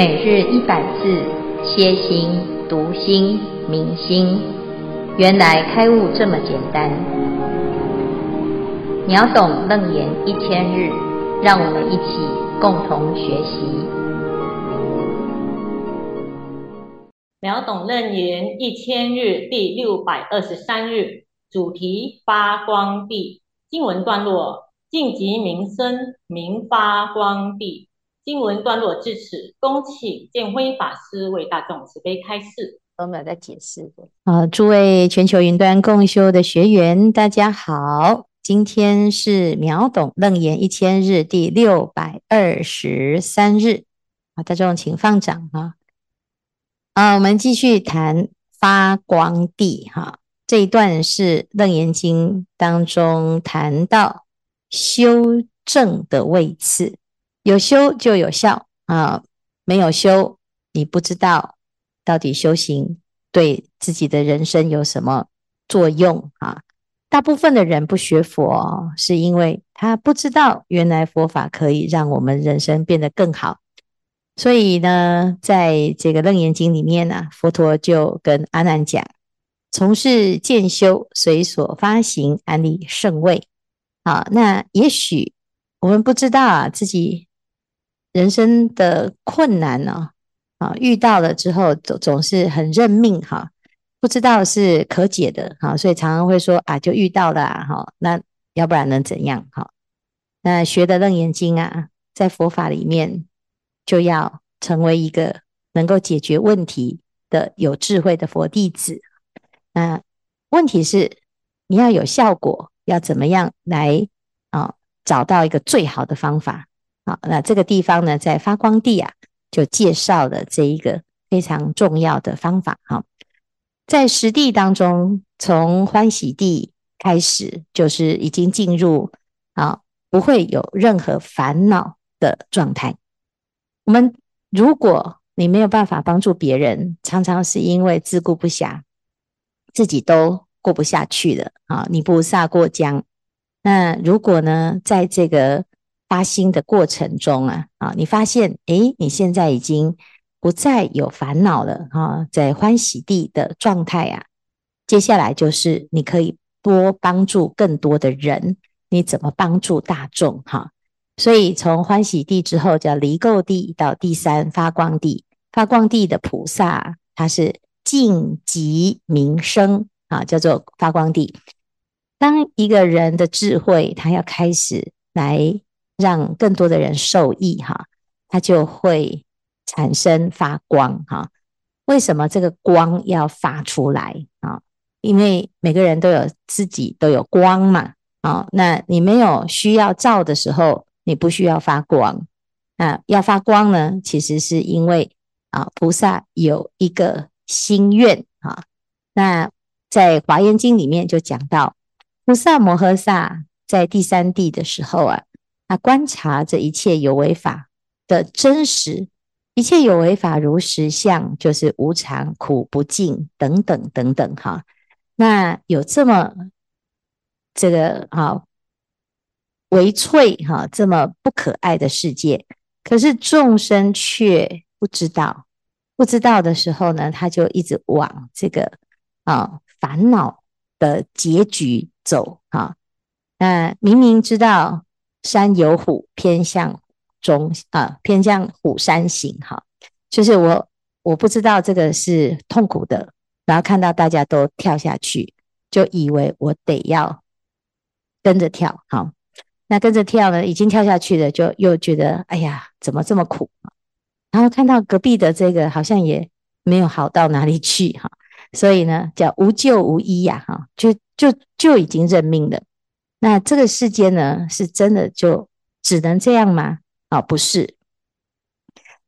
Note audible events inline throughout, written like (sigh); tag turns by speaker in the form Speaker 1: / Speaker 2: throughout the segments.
Speaker 1: 每日一百字，歇心、读心、明心，原来开悟这么简单。秒懂楞严一千日，让我们一起共同学习。
Speaker 2: 秒懂楞严一千日第六百二十三日，主题发光地。经文段落：静极明身，明发光地。经文段落至此，恭请建辉法师为大众慈悲开示。
Speaker 3: 我们在解释的。好，诸位全球云端共修的学员，大家好，今天是秒懂楞严一千日第六百二十三日。啊，大众请放掌哈。啊，我们继续谈发光地哈。这一段是楞严经当中谈到修正的位次。有修就有效啊，没有修，你不知道到底修行对自己的人生有什么作用啊？大部分的人不学佛，是因为他不知道原来佛法可以让我们人生变得更好。所以呢，在这个《楞严经》里面呢、佛陀就跟阿难讲：从事渐修，随所发行，安立胜位。啊，那也许我们不知道啊，自己。人生的困难呢，啊，遇到了之后总总是很认命哈，不知道是可解的哈，所以常常会说啊，就遇到了哈，那要不然能怎样哈？那学的楞严经啊，在佛法里面就要成为一个能够解决问题的有智慧的佛弟子。那问题是你要有效果，要怎么样来啊找到一个最好的方法？好，那这个地方呢，在发光地啊，就介绍了这一个非常重要的方法。哈，在实地当中，从欢喜地开始，就是已经进入啊，不会有任何烦恼的状态。我们如果你没有办法帮助别人，常常是因为自顾不暇，自己都过不下去了啊。你菩萨过江，那如果呢，在这个发心的过程中啊，啊，你发现，诶，你现在已经不再有烦恼了啊，在欢喜地的状态啊，接下来就是你可以多帮助更多的人，你怎么帮助大众哈？所以从欢喜地之后叫离垢地，到第三发光地，发光地的菩萨他是净极明身啊，叫做发光地。当一个人的智慧他要开始来。让更多的人受益哈，它就会产生发光哈。为什么这个光要发出来啊？因为每个人都有自己都有光嘛啊。那你没有需要照的时候，你不需要发光。那要发光呢，其实是因为啊，菩萨有一个心愿啊。那在华严经里面就讲到，菩萨摩诃萨在第三地的时候啊。他观察这一切有为法的真实，一切有为法如实相，就是无常、苦、不净等等等等哈。那有这么这个哈微脆哈这么不可爱的世界，可是众生却不知道，不知道的时候呢，他就一直往这个啊烦恼的结局走哈。那明明知道。山有虎，偏向中啊，偏向虎山行。哈，就是我我不知道这个是痛苦的，然后看到大家都跳下去，就以为我得要跟着跳。好，那跟着跳呢，已经跳下去了，就又觉得哎呀，怎么这么苦？然后看到隔壁的这个好像也没有好到哪里去。哈，所以呢，叫无救无医呀。哈，就就就已经认命了。那这个世间呢，是真的就只能这样吗？哦，不是。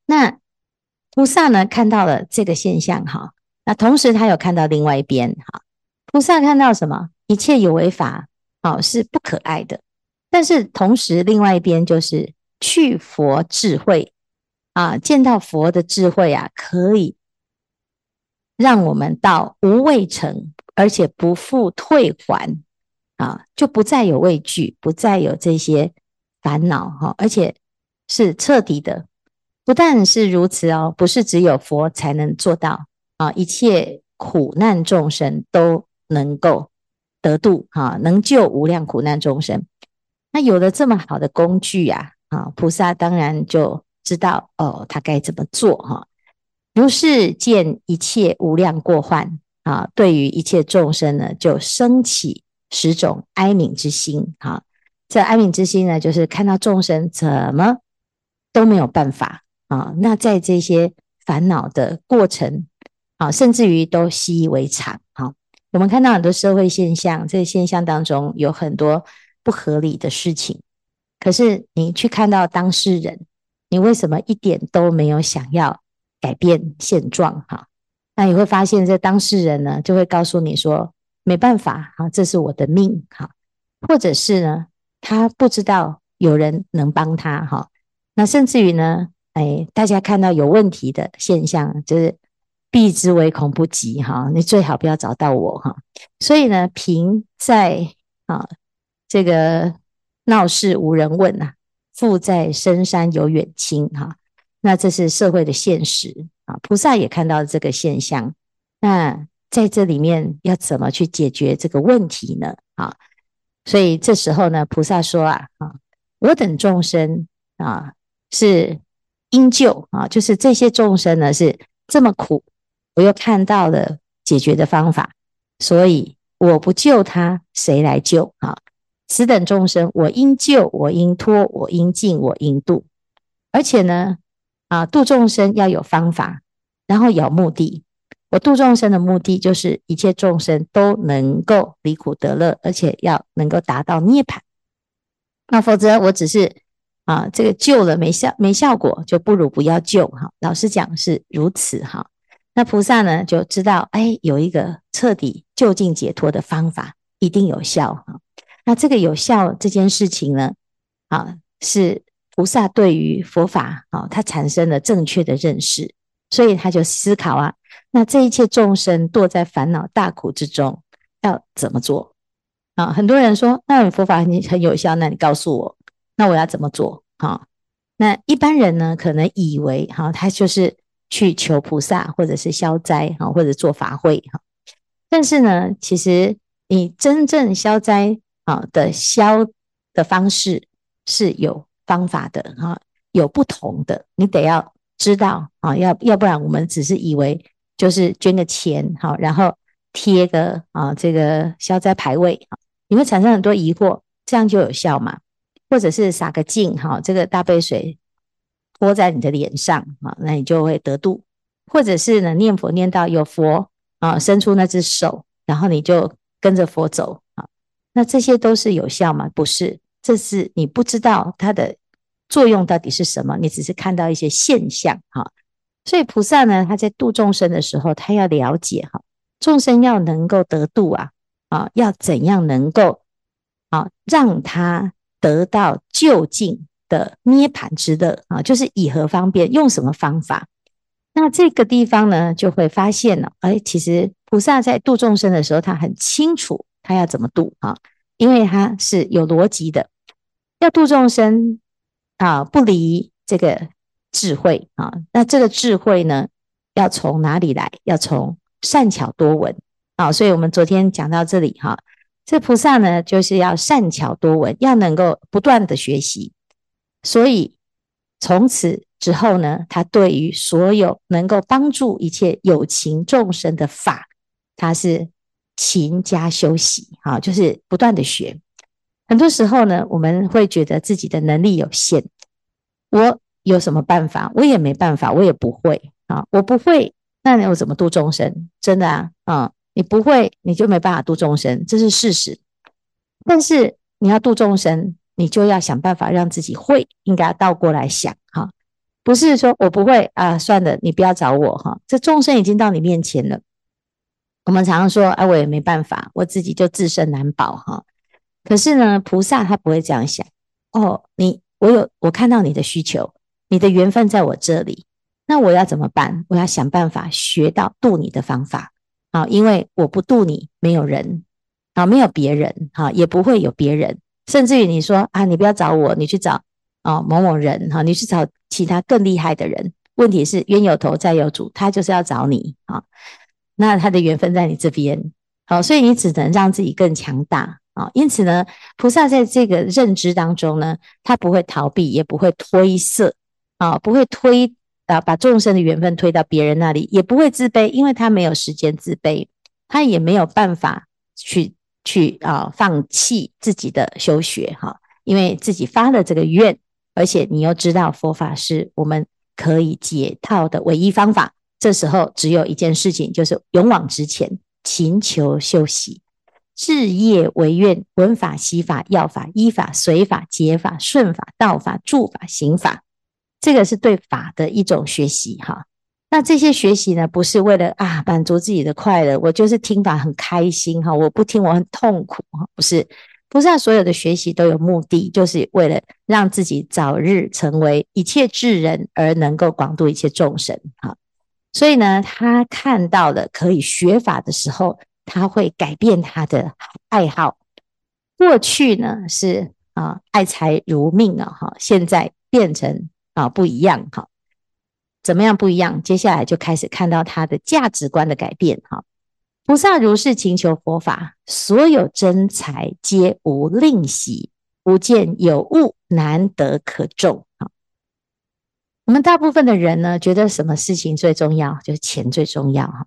Speaker 3: 那菩萨呢，看到了这个现象哈，那同时他有看到另外一边哈。菩萨看到什么？一切有为法哦，是不可爱的。但是同时另外一边就是去佛智慧啊，见到佛的智慧啊，可以让我们到无畏城，而且不复退还。啊，就不再有畏惧，不再有这些烦恼哈，而且是彻底的不但是如此哦，不是只有佛才能做到啊，一切苦难众生都能够得度哈，能救无量苦难众生。那有了这么好的工具呀，啊，菩萨当然就知道哦，他该怎么做哈。如是见一切无量过患啊，对于一切众生呢，就升起十种哀悯之心哈。这哀悯之心呢，就是看到众生怎么都没有办法啊，那在这些烦恼的过程啊，甚至于都习以为常啊。我们看到很多社会现象，这个现象当中有很多不合理的事情，可是你去看到当事人，你为什么一点都没有想要改变现状？哈，那你会发现这当事人呢，就会告诉你说没办法，哈，这是我的命，哈，或者是呢？他不知道有人能帮他哈，那甚至于呢，哎，大家看到有问题的现象，就是避之唯恐不及哈，你最好不要找到我哈。所以呢，贫在啊这个闹市无人问呐，富在深山有远亲哈。那这是社会的现实啊，菩萨也看到这个现象。那在这里面要怎么去解决这个问题呢？啊？所以这时候呢，菩萨说啊，啊，我等众生啊是应救啊，就是这些众生呢是这么苦，我又看到了解决的方法，所以我不救他，谁来救啊？此等众生，我应救，我应脱，我应尽，我应度。而且呢，啊，度众生要有方法，然后有目的。我度众生的目的就是一切众生都能够离苦得乐，而且要能够达到涅槃。那否则我只是啊，这个救了没效没效果，就不如不要救哈。老实讲是如此哈。那菩萨呢就知道，哎，有一个彻底就近解脱的方法，一定有效哈。那这个有效这件事情呢，啊，是菩萨对于佛法啊，他产生了正确的认识，所以他就思考啊。那这一切众生堕在烦恼大苦之中，要怎么做啊？很多人说，那佛法你很有效，那你告诉我，那我要怎么做啊？那一般人呢，可能以为哈，他就是去求菩萨，或者是消灾哈，或者做法会哈。但是呢，其实你真正消灾啊的消的方式是有方法的哈，有不同的，你得要知道啊，要要不然我们只是以为。就是捐个钱，好，然后贴个啊这个消灾牌位，你会产生很多疑惑，这样就有效吗？或者是洒个净，哈，这个大杯水泼在你的脸上，啊，那你就会得度。或者是呢，念佛念到有佛啊，伸出那只手，然后你就跟着佛走，啊，那这些都是有效吗？不是，这是你不知道它的作用到底是什么，你只是看到一些现象，哈。所以菩萨呢，他在度众生的时候，他要了解哈，众生要能够得度啊，啊，要怎样能够啊，让他得到究竟的涅槃之乐啊，就是以何方便，用什么方法？那这个地方呢，就会发现了，哎，其实菩萨在度众生的时候，他很清楚他要怎么度啊，因为他是有逻辑的，要度众生啊，不离这个。智慧啊，那这个智慧呢，要从哪里来？要从善巧多闻啊。所以我们昨天讲到这里哈，这菩萨呢，就是要善巧多闻，要能够不断的学习。所以从此之后呢，他对于所有能够帮助一切有情众生的法，他是勤加修习啊，就是不断的学。很多时候呢，我们会觉得自己的能力有限，我。有什么办法？我也没办法，我也不会啊！我不会，那你又怎么度众生？真的啊，啊！你不会，你就没办法度众生，这是事实。但是你要度众生，你就要想办法让自己会，应该倒过来想哈，不是说我不会啊，算了，你不要找我哈。这众生已经到你面前了，我们常常说，哎，我也没办法，我自己就自身难保哈。可是呢，菩萨他不会这样想哦，你我有我看到你的需求。你的缘分在我这里，那我要怎么办？我要想办法学到度你的方法啊！因为我不度你，没有人啊，没有别人啊，也不会有别人。甚至于你说啊，你不要找我，你去找啊、某某人哈、你去找其他更厉害的人。问题是冤有头债有主，他就是要找你啊、那他的缘分在你这边，好、所以你只能让自己更强大啊、因此呢，菩萨在这个认知当中呢，他不会逃避，也不会推卸啊、不会推啊，把众生的缘分推到别人那里，也不会自卑，因为他没有时间自卑，他也没有办法去去啊、放弃自己的修学哈、因为自己发了这个愿，而且你又知道佛法是我们可以解套的唯一方法。这时候只有一件事情，就是勇往直前，勤求修习，置业为愿，闻法、习法、要法、依法、随法、解法、顺法、道法、住法、行法，这个是对法的一种学习哈。那这些学习呢，不是为了啊满足自己的快乐，我就是听法很开心哈，我不听我很痛苦哈，不是，不是所有的学习都有目的，就是为了让自己早日成为一切智人，而能够广度一切众生哈。所以呢，他看到了可以学法的时候，他会改变他的爱好。过去呢是啊爱财如命啊哈，现在变成啊不一样哈。怎么样不一样？接下来就开始看到他的价值观的改变哈。菩萨如是勤求佛法，所有真财皆无吝惜，不见有物难得可重哈。我们大部分的人呢，觉得什么事情最重要？就是钱最重要哈。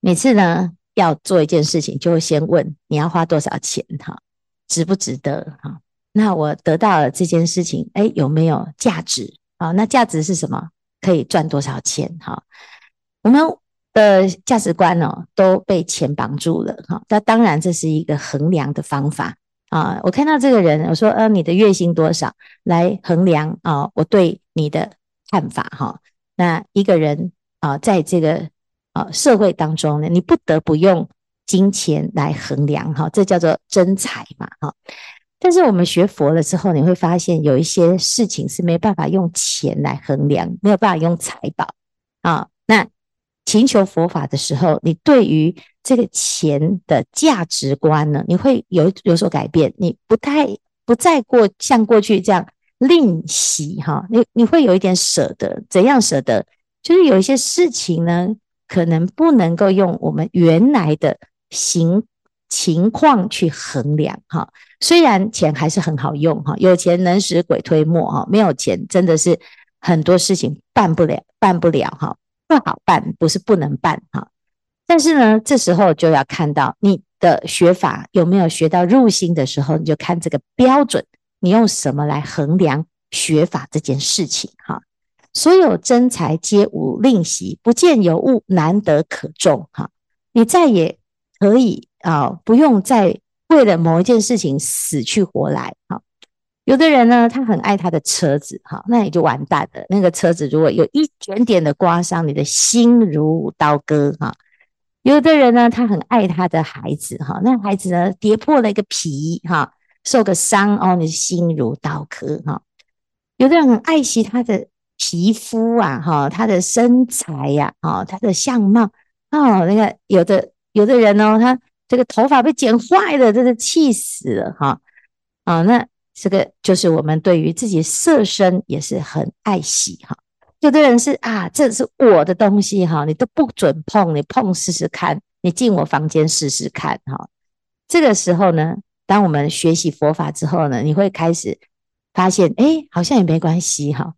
Speaker 3: 每次呢要做一件事情，就会先问你要花多少钱哈，值不值得哈？那我得到了这件事情，哎，有没有价值啊？那价值是什么？可以赚多少钱哈？我们的价值观呢都被钱绑住了哈。那当然这是一个衡量的方法。啊，我看到这个人，我说，呃，你的月薪多少来衡量啊？我对你的看法哈。那一个人啊，在这个啊社会当中呢，你不得不用金钱来衡量哈，这叫做真财嘛哈。但是我们学佛了之后，你会发现有一些事情是没办法用钱来衡量，没有办法用财宝啊。那勤求佛法的时候，你对于这个钱的价值观呢，你会有有所改变，你不太不再过像过去这样吝惜哈，你你会有一点舍得，怎样舍得？就是有一些事情呢，可能不能够用我们原来的行情况去衡量哈。虽然钱还是很好用哈，有钱能使鬼推磨哈，没有钱真的是很多事情办不了，办不了哈。不好办，不是不能办哈，但是呢，这时候就要看到你的学法有没有学到入心的时候，你就看这个标准，你用什么来衡量学法这件事情哈？所有真财皆无吝惜，不见有物难得可种哈。你再也可以啊，不用再为了某一件事情死去活来哈。有的人呢，他很爱他的车子，哈，那也就完蛋了。那个车子如果有一点点的刮伤，你的心如刀割，哈。有的人呢，他很爱他的孩子，哈，那孩子呢，跌破了一个皮，哈，受个伤，哦，你心如刀割，哈。有的人很爱惜他的皮肤啊，哈，他的身材呀，啊，他的相貌，哦，那个有的有的人呢，他这个头发被剪坏了，真是气死了，哈，啊，那。这个就是我们对于自己色身也是很爱惜哈。有的人是啊，这是我的东西哈，你都不准碰，你碰试试看，你进我房间试试看哈。这个时候呢，当我们学习佛法之后呢，你会开始发现，哎，好像也没关系哈。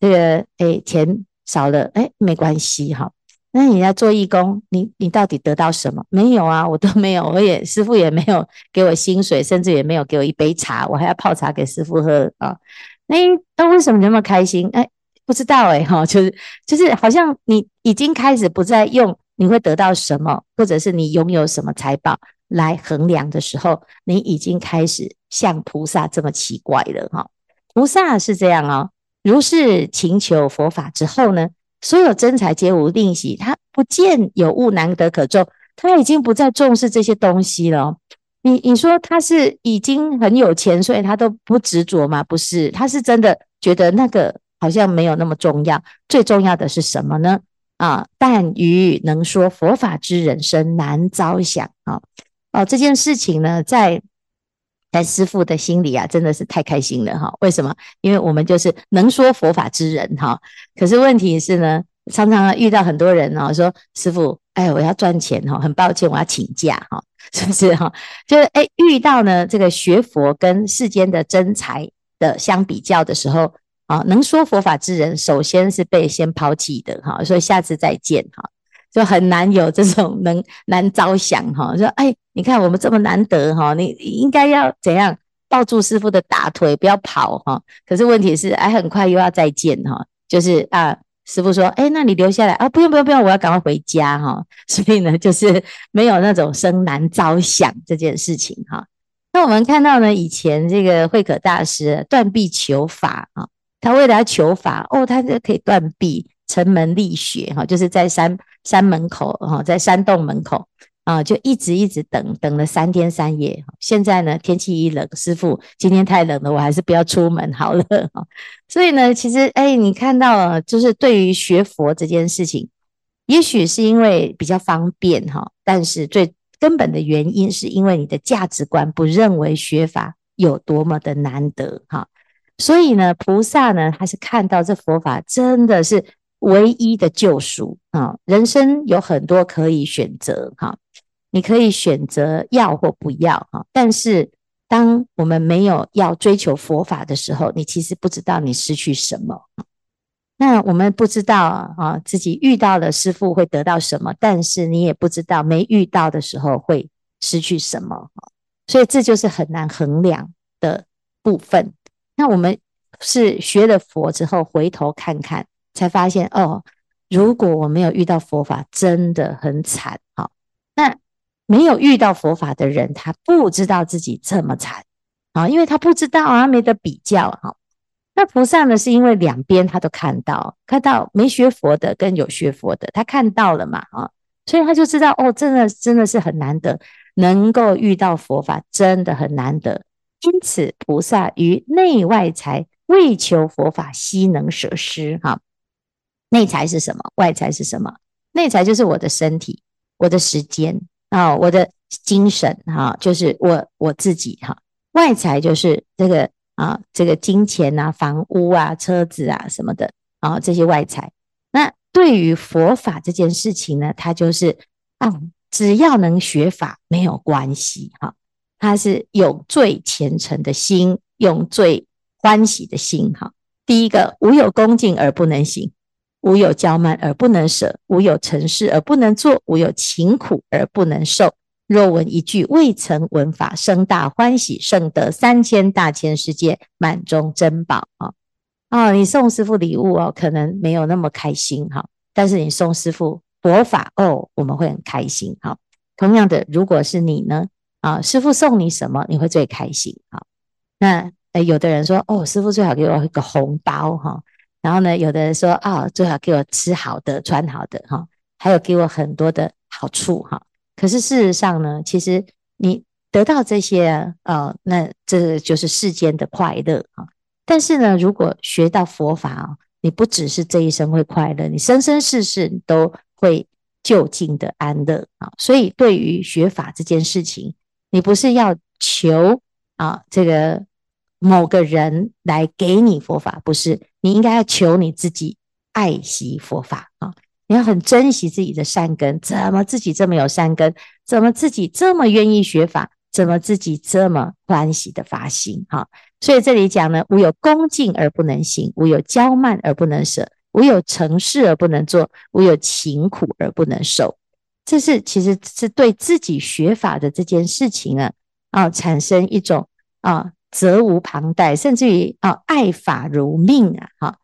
Speaker 3: 这个哎，钱少了，哎，没关系哈。那你要做义工，你你到底得到什么？没有啊，我都没有，(laughs) 我也师傅也没有给我薪水，甚至也没有给我一杯茶，我还要泡茶给师傅喝啊。那那为什么你那么开心？哎，不知道哎哈，就是就是好像你已经开始不再用你会得到什么，或者是你拥有什么财宝来衡量的时候，你已经开始像菩萨这么奇怪了哈。菩萨是这样哦，如是勤求佛法之后呢，所有真财皆无定喜，他不见有物难得可重，他已经不再重视这些东西了。你你说他是已经很有钱，所以他都不执着吗？不是，他是真的觉得那个好像没有那么重要。最重要的是什么呢？啊，但于能说佛法之人生难遭想啊！哦，这件事情呢，在但师父的心里啊，真的是太开心了哈！为什么？因为我们就是能说佛法之人哈。可是问题是呢，常常遇到很多人哦，说师父，哎，我要赚钱哈，很抱歉，我要请假哈，(laughs) 是不是哈？就是哎，遇到呢这个学佛跟世间的真财的相比较的时候啊，能说佛法之人，首先是被先抛弃的哈，所以下次再见哈。就很难有这种能难招降哈，(laughs) 说哎，你看我们这么难得哈，你应该要怎样抱住师傅的大腿，不要跑哈。可是问题是，哎，很快又要再见哈，就是啊，师傅说，哎，那你留下来啊，不用不用不用，我要赶快回家哈。(laughs) 所以呢，就是没有那种生难招降这件事情哈。那我们看到呢，以前这个慧可大师断臂求法啊，他为了要求法哦，他就可以断臂。城门立雪哈，就是在山山门口哈，在山洞门口啊，就一直一直等等了三天三夜。现在呢，天气一冷，师父今天太冷了，我还是不要出门好了哈。所以呢，其实哎，你看到就是对于学佛这件事情，也许是因为比较方便哈，但是最根本的原因是因为你的价值观不认为学法有多么的难得哈。所以呢，菩萨呢，他是看到这佛法真的是。唯一的救赎啊！人生有很多可以选择哈，你可以选择要或不要哈。但是，当我们没有要追求佛法的时候，你其实不知道你失去什么。那我们不知道啊，自己遇到了师父会得到什么，但是你也不知道没遇到的时候会失去什么。所以这就是很难衡量的部分。那我们是学了佛之后，回头看看。才发现哦，如果我没有遇到佛法，真的很惨。好，那没有遇到佛法的人，他不知道自己这么惨啊，因为他不知道啊，没得比较。哈，那菩萨呢，是因为两边他都看到，看到没学佛的跟有学佛的，他看到了嘛，啊，所以他就知道哦，真的真的是很难得，能够遇到佛法，真的很难得。因此，菩萨于内外财为求佛法，悉能舍施。哈。内财是什么？外财是什么？内财就是我的身体、我的时间啊、我的精神哈，就是我我自己哈。外财就是这个啊，这个金钱啊、房屋啊、车子啊什么的啊，这些外财。那对于佛法这件事情呢，它就是啊，只要能学法没有关系哈，它是有最虔诚的心，用最欢喜的心哈。第一个，无有恭敬而不能行。无有骄慢而不能舍，无有成事而不能做，无有勤苦而不能受。若闻一句未曾闻法，生大欢喜，胜得三千大千世界满中珍宝啊！啊，你送师父礼物哦，可能没有那么开心哈，但是你送师父佛法哦，我们会很开心哈。同样的，如果是你呢啊，师父送你什么，你会最开心啊？那诶，有的人说哦，师父最好给我一个红包哈。然后呢，有的人说啊、最好给我吃好的、穿好的哈，还有给我很多的好处哈。可是事实上呢，其实你得到这些啊、哦，那这就是世间的快乐啊。但是呢，如果学到佛法啊，你不只是这一生会快乐，你生生世世都会就近的安乐啊。所以，对于学法这件事情，你不是要求啊这个。某个人来给你佛法，不是，你应该要求你自己爱惜佛法啊！你要很珍惜自己的善根，怎么自己这么有善根？怎么自己这么愿意学法？怎么自己这么欢喜的发心？哈！所以这里讲呢，无有恭敬而不能行，无有骄慢而不能舍，无有成事而不能做，无有勤苦而不能受。这是其实是对自己学法的这件事情啊啊，产生一种啊。责无旁贷，甚至于啊，爱法如命啊，哈，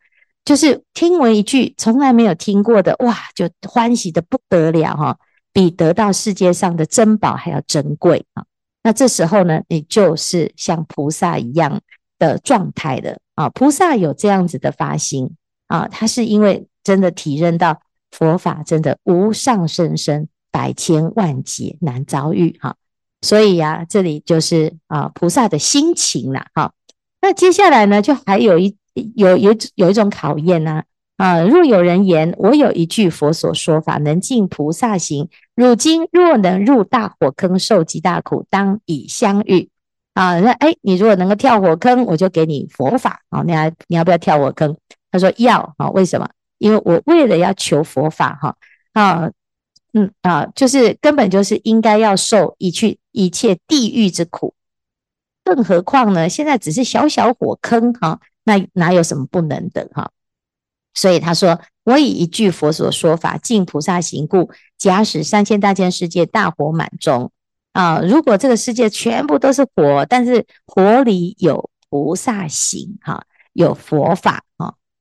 Speaker 3: 就是听闻一句从来没有听过的，哇，就欢喜得不得了哈，比得到世界上的珍宝还要珍贵啊。那这时候呢，你就是像菩萨一样的状态的啊。菩萨有这样子的发心啊，他是因为真的体认到佛法真的无上甚深，百千万劫难遭遇哈。所以呀、啊，这里就是啊，菩萨的心情了。哈，那接下来呢，就还有一有有有一种考验呢。啊，若有人言，我有一句佛所说法，能尽菩萨行，汝今若能入大火坑，受极大苦，当以相遇。啊，那哎，你如果能够跳火坑，我就给你佛法啊。你还你要不要跳火坑？他说要啊。为什么？因为我为了要求佛法哈啊，嗯啊，就是根本就是应该要受一去一切地狱之苦，更何况呢？现在只是小小火坑哈，那哪有什么不能的哈？所以他说：“我以一句佛所说法，尽菩萨行故，假使三千大千世界大火满中啊！如果这个世界全部都是火，但是火里有菩萨行哈，有佛法！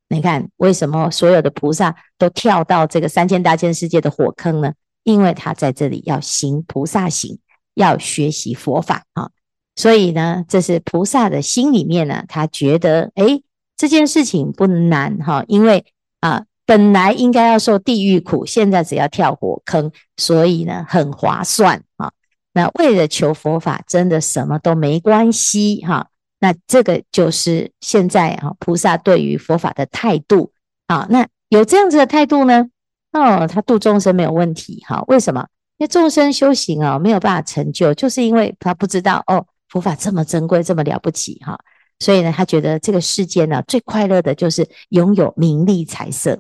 Speaker 3: 你看为什么所有的菩萨都跳到这个三千大千世界的火坑呢？因为他在这里要行菩萨行，要学习佛法啊！所以呢，这是菩萨的心里面呢，他觉得诶这件事情不难哈，因为啊，本来应该要受地狱苦，现在只要跳火坑，所以呢很划算啊。那为了求佛法，真的什么都没关系哈。那这个就是现在啊，菩萨对于佛法的态度啊。那有这样子的态度呢，哦，他度众生没有问题哈。为什么？因为众生修行啊，没有办法成就，就是因为他不知道哦，佛法这么珍贵，这么了不起哈。所以呢，他觉得这个世间呢，最快乐的就是拥有名利财色。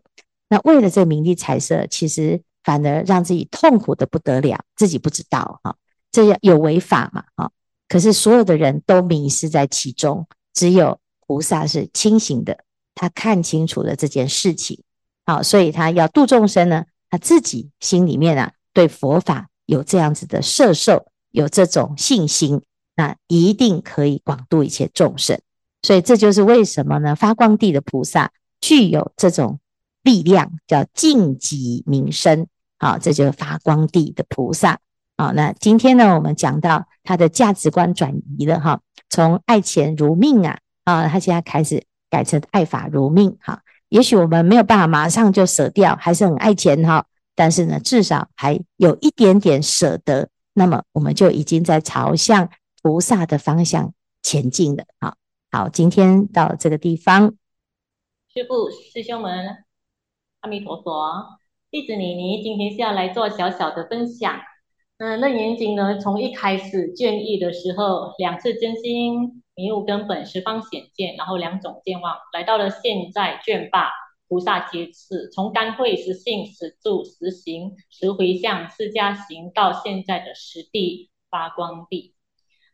Speaker 3: 那为了这名利财色，其实反而让自己痛苦的不得了，自己不知道哈。这样有违法嘛？哈。可是所有的人都迷失在其中，只有菩萨是清醒的，他看清楚了这件事情。好，所以他要度众生呢，他自己心里面啊，对佛法有这样子的摄受，有这种信心，那一定可以广度一切众生。所以这就是为什么呢？发光地的菩萨具有这种力量，叫净极明生。好，这就是发光地的菩萨。好，那今天呢，我们讲到他的价值观转移了哈，从爱钱如命啊，啊，他现在开始改成爱法如命。哈，也许我们没有办法马上就舍掉，还是很爱钱哈，但是呢，至少还有一点点舍得，那么我们就已经在朝向菩萨的方向前进了。好。好，今天到这个地方，
Speaker 2: 师父、师兄们，阿弥陀佛，弟子妮妮今天是要来做小小的分享。嗯，楞严经呢，从一开始卷一的时候，两次真心迷悟根本十方显见，然后两种见望，来到了现在卷八，菩萨揭示，从甘慧实性实住实行实回向释迦行到现在的实地发光地。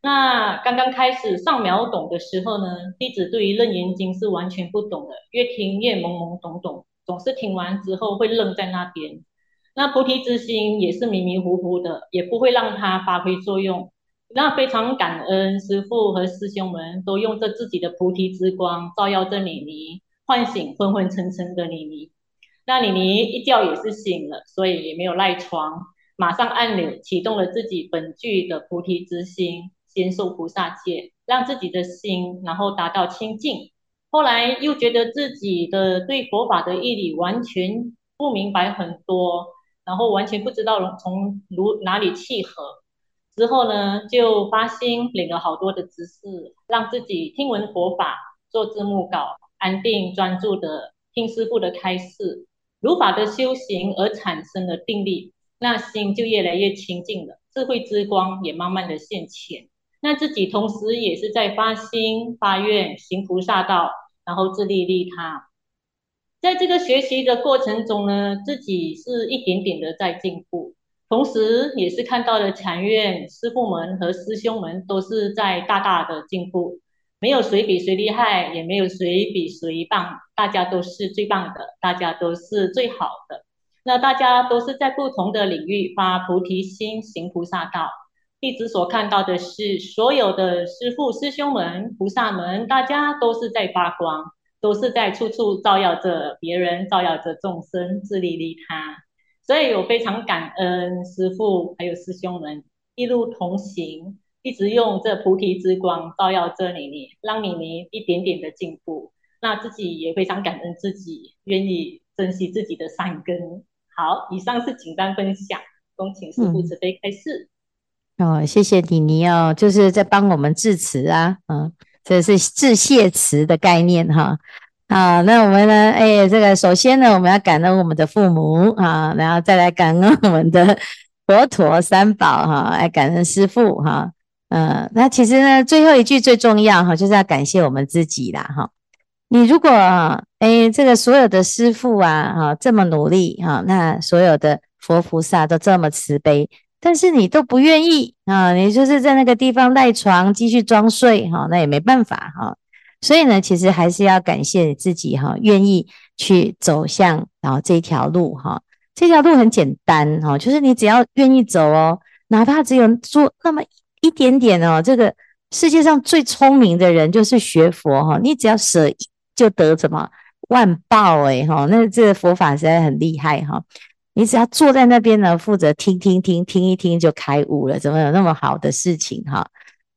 Speaker 2: 那刚刚开始上秒懂的时候呢，弟子对于楞严经是完全不懂的，越听越懵懵懂懂，总是听完之后会愣在那边。那菩提之心也是迷迷糊糊的，也不会让它发挥作用。那非常感恩师父和师兄们都用着自己的菩提之光照耀着妮妮，唤醒昏昏沉沉的妮妮。那妮妮一觉也是醒了，所以也没有赖床，马上按钮启动了自己本具的菩提之心。先受菩萨戒，让自己的心然后达到清净。后来又觉得自己的对佛法的义理完全不明白很多，然后完全不知道从如哪里契合。之后呢，就发心领了好多的知识，让自己听闻佛法，做字幕稿，安定专注的听师父的开示，如法的修行而产生了定力，那心就越来越清净了，智慧之光也慢慢的现前。那自己同时也是在发心发愿行菩萨道，然后自利利他。在这个学习的过程中呢，自己是一点点的在进步，同时也是看到了禅院师傅们和师兄们都是在大大的进步，没有谁比谁厉害，也没有谁比谁棒，大家都是最棒的，大家都是最好的。那大家都是在不同的领域发菩提心，行菩萨道。弟子所看到的是，所有的师父、师兄们、菩萨们，大家都是在发光，都是在处处照耀着别人，照耀着众生，自利利他。所以我非常感恩师父还有师兄们一路同行，一直用这菩提之光照耀着你你，让你你一点点的进步。那自己也非常感恩自己，愿意珍惜自己的善根。好，以上是简单分享，恭请师父慈悲开示。嗯
Speaker 3: 哦，谢谢你，你哦，就是在帮我们致辞啊，嗯，这是致谢词的概念哈。啊，那我们呢，哎，这个首先呢，我们要感恩我们的父母啊，然后再来感恩我们的佛陀三宝哈，来感恩师父哈。呃，那其实呢，最后一句最重要哈，就是要感谢我们自己啦哈。你如果哎，这个所有的师父啊哈这么努力哈，那所有的佛菩萨都这么慈悲，但是你都不愿意啊，你就是在那个地方赖床继续装睡哈，那也没办法哈。所以呢，其实还是要感谢你自己哈，愿意去走向然后这条路哈。这条路很简单哈，就是你只要愿意走哦，哪怕只有做那么一点点哦。这个世界上最聪明的人就是学佛哈，你只要舍就得什么万报诶哈。那这个佛法实在很厉害哈。你只要坐在那边呢，负责听听听听一听就开悟了，怎么有那么好的事情哈？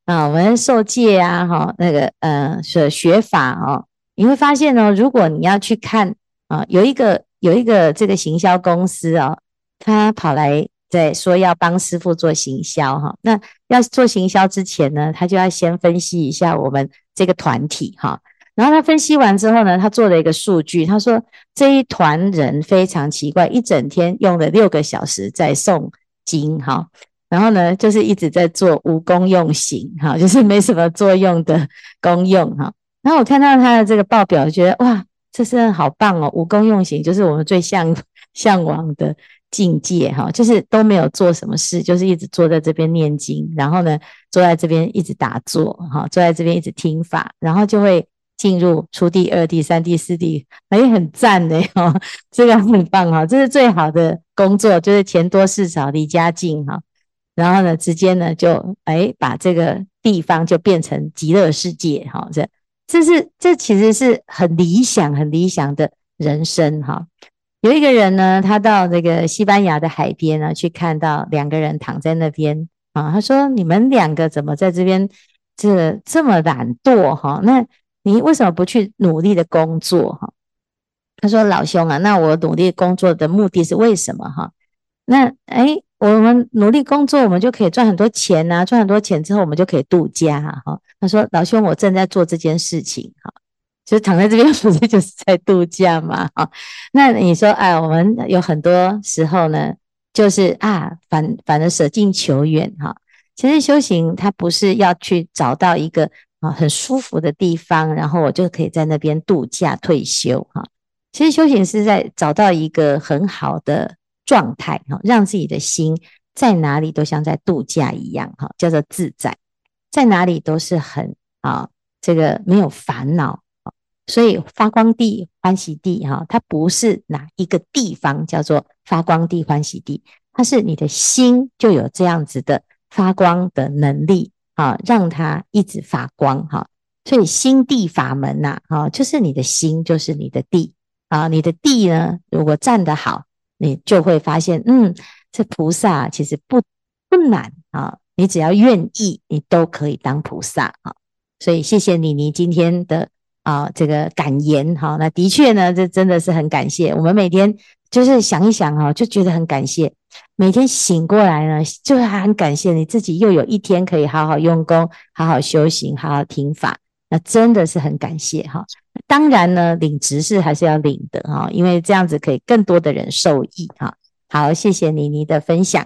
Speaker 3: 啊，我们受戒啊哈，那个呃学学法哦，你会发现呢，如果你要去看啊，有一个。有一个这个行销公司哦，他跑来在说要帮师傅做行销哈。那要做行销之前呢，他就要先分析一下我们这个团体哈。然后他分析完之后呢，他做了一个数据，他说这一团人非常奇怪，一整天用了六个小时在诵经哈。然后呢，就是一直在做无功用行哈，就是没什么作用的功用哈。然后我看到他的这个报表，觉得哇。这是好棒哦！无功用行就是我们最向 (laughs) 向往的境界哈，就是都没有做什么事，就是一直坐在这边念经，然后呢，坐在这边一直打坐哈，坐在这边一直听法，然后就会进入初地、二地、三地、四地，哎，很赞呢哈，(laughs) 这个很棒哈，这是最好的工作，就是钱多事少离家近哈，然后呢，直接呢就哎把这个地方就变成极乐世界哈，这。这是这其实是很理想、很理想的人生哈。有一个人呢，他到那个西班牙的海边呢，去看到两个人躺在那边啊。他说：“你们两个怎么在这边这这么懒惰哈？那你为什么不去努力的工作哈？”他说：“老兄啊，那我努力工作的目的是为什么哈？那哎。”我们努力工作，我们就可以赚很多钱呐！赚很多钱之后，我们就可以度假哈。他说：“老兄，我正在做这件事情哈，就是躺在这边，不是就是在度假嘛？哈，那你说，哎，我们有很多时候呢，就是啊，反反而舍近求远哈。其实修行它不是要去找到一个啊很舒服的地方，然后我就可以在那边度假退休哈。其实修行是在找到一个很好的。状态哈，让自己的心在哪里都像在度假一样哈，叫做自在，在哪里都是很啊，这个没有烦恼。所以发光地、欢喜地哈，它不是哪一个地方叫做发光地、欢喜地，它是你的心就有这样子的发光的能力啊，让它一直发光哈。所以心地法门呐，啊，就是你的心就是你的地啊，你的地呢，如果站得好。你就会发现，嗯，这菩萨其实不不难啊，你只要愿意，你都可以当菩萨啊。所以谢谢你，你今天的啊这个感言哈，那的确呢，这真的是很感谢。我们每天就是想一想哈，就觉得很感谢。每天醒过来呢，就还很感谢你自己又有一天可以好好用功、好好修行、好好听法，那真的是很感谢哈。当然呢，领执事还是要领的哈，因为这样子可以更多的人受益哈。好，谢谢妮妮的分享。